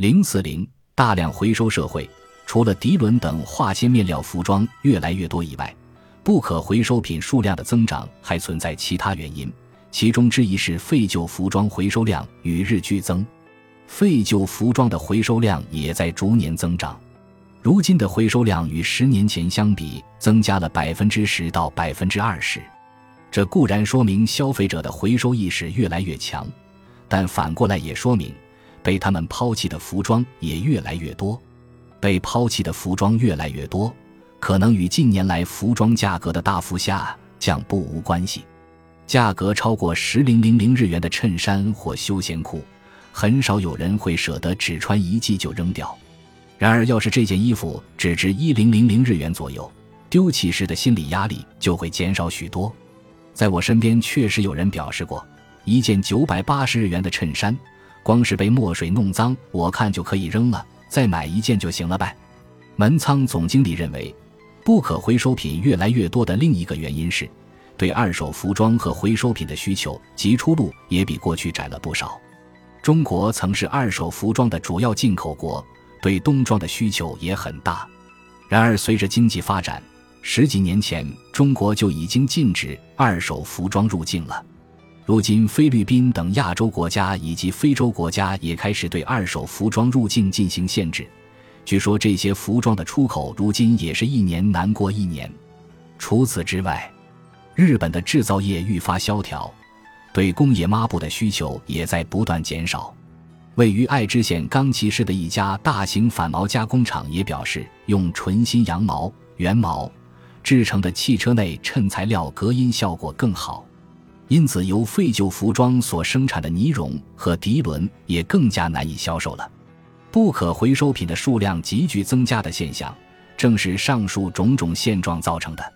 零四零大量回收社会，除了涤纶等化纤面料服装越来越多以外，不可回收品数量的增长还存在其他原因，其中之一是废旧服装回收量与日俱增，废旧服装的回收量也在逐年增长。如今的回收量与十年前相比，增加了百分之十到百分之二十。这固然说明消费者的回收意识越来越强，但反过来也说明。被他们抛弃的服装也越来越多，被抛弃的服装越来越多，可能与近年来服装价格的大幅下降不无关系。价格超过十零零零日元的衬衫或休闲裤，很少有人会舍得只穿一季就扔掉。然而，要是这件衣服只值一零零零日元左右，丢弃时的心理压力就会减少许多。在我身边，确实有人表示过，一件九百八十日元的衬衫。光是被墨水弄脏，我看就可以扔了，再买一件就行了呗。门仓总经理认为，不可回收品越来越多的另一个原因是，对二手服装和回收品的需求及出路也比过去窄了不少。中国曾是二手服装的主要进口国，对冬装的需求也很大。然而，随着经济发展，十几年前中国就已经禁止二手服装入境了。如今，菲律宾等亚洲国家以及非洲国家也开始对二手服装入境进行限制。据说，这些服装的出口如今也是一年难过一年。除此之外，日本的制造业愈发萧条，对工业抹布的需求也在不断减少。位于爱知县冈崎市的一家大型反毛加工厂也表示，用纯新羊毛、原毛制成的汽车内衬材料隔音效果更好。因此，由废旧服装所生产的尼绒和涤纶也更加难以销售了。不可回收品的数量急剧增加的现象，正是上述种种现状造成的。